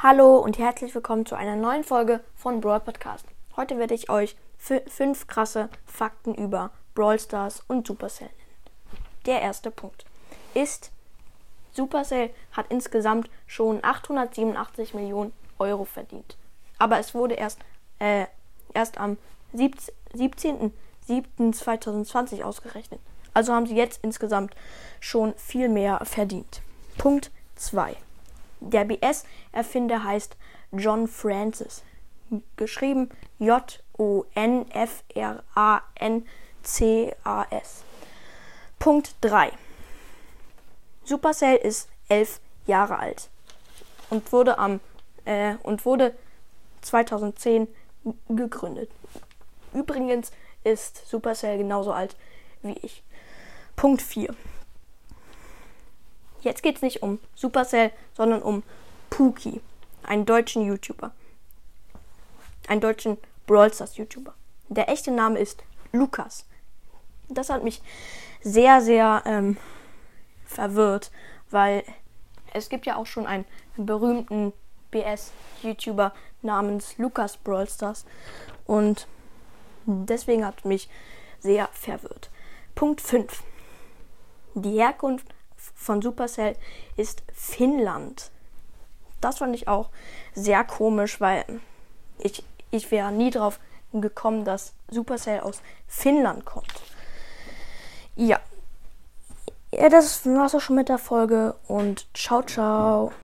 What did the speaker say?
Hallo und herzlich willkommen zu einer neuen Folge von Brawl Podcast. Heute werde ich euch fünf krasse Fakten über Brawl Stars und Supercell nennen. Der erste Punkt ist, Supercell hat insgesamt schon 887 Millionen Euro verdient. Aber es wurde erst, äh, erst am 17.07.2020 ausgerechnet. Also haben sie jetzt insgesamt schon viel mehr verdient. Punkt 2. Der BS-Erfinder heißt John Francis. Geschrieben J-O-N-F-R-A-N-C-A-S. Punkt 3. Supercell ist elf Jahre alt und wurde am äh, und wurde 2010 gegründet. Übrigens ist Supercell genauso alt wie ich. Punkt 4. Jetzt geht es nicht um Supercell, sondern um Pookie, einen deutschen YouTuber. Einen deutschen Brawl Stars YouTuber. Der echte Name ist Lukas. Das hat mich sehr, sehr ähm, verwirrt, weil es gibt ja auch schon einen berühmten BS-YouTuber namens Lukas Brawl Stars und deswegen hat mich sehr verwirrt. Punkt 5. Die Herkunft von Supercell ist Finnland. Das fand ich auch sehr komisch, weil ich, ich wäre nie drauf gekommen, dass Supercell aus Finnland kommt. Ja. Ja, das war's auch schon mit der Folge und ciao, ciao.